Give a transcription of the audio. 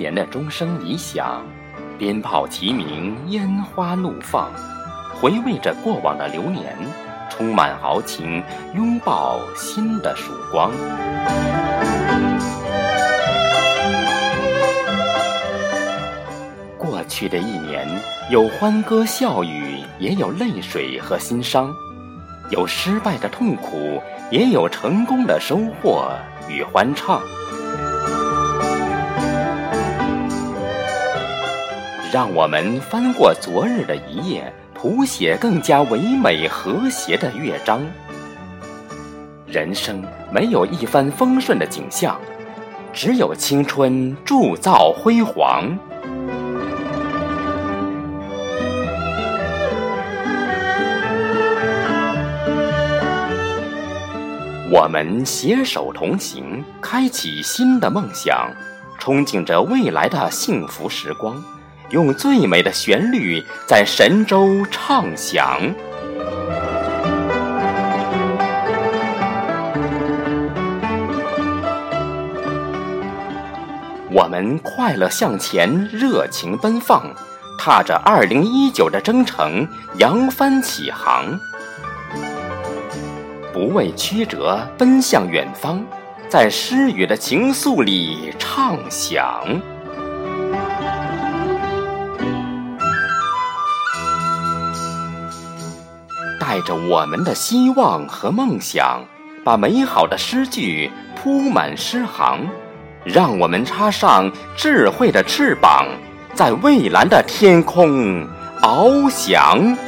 年的钟声已响，鞭炮齐鸣，烟花怒放，回味着过往的流年，充满豪情，拥抱新的曙光。过去的一年，有欢歌笑语，也有泪水和心伤，有失败的痛苦，也有成功的收获与欢畅。让我们翻过昨日的一页，谱写更加唯美和谐的乐章。人生没有一帆风顺的景象，只有青春铸造辉煌。我们携手同行，开启新的梦想，憧憬着未来的幸福时光。用最美的旋律在神州唱响，我们快乐向前，热情奔放，踏着二零一九的征程，扬帆起航，不畏曲折，奔向远方，在诗语的情愫里唱响。带着我们的希望和梦想，把美好的诗句铺满诗行，让我们插上智慧的翅膀，在蔚蓝的天空翱翔。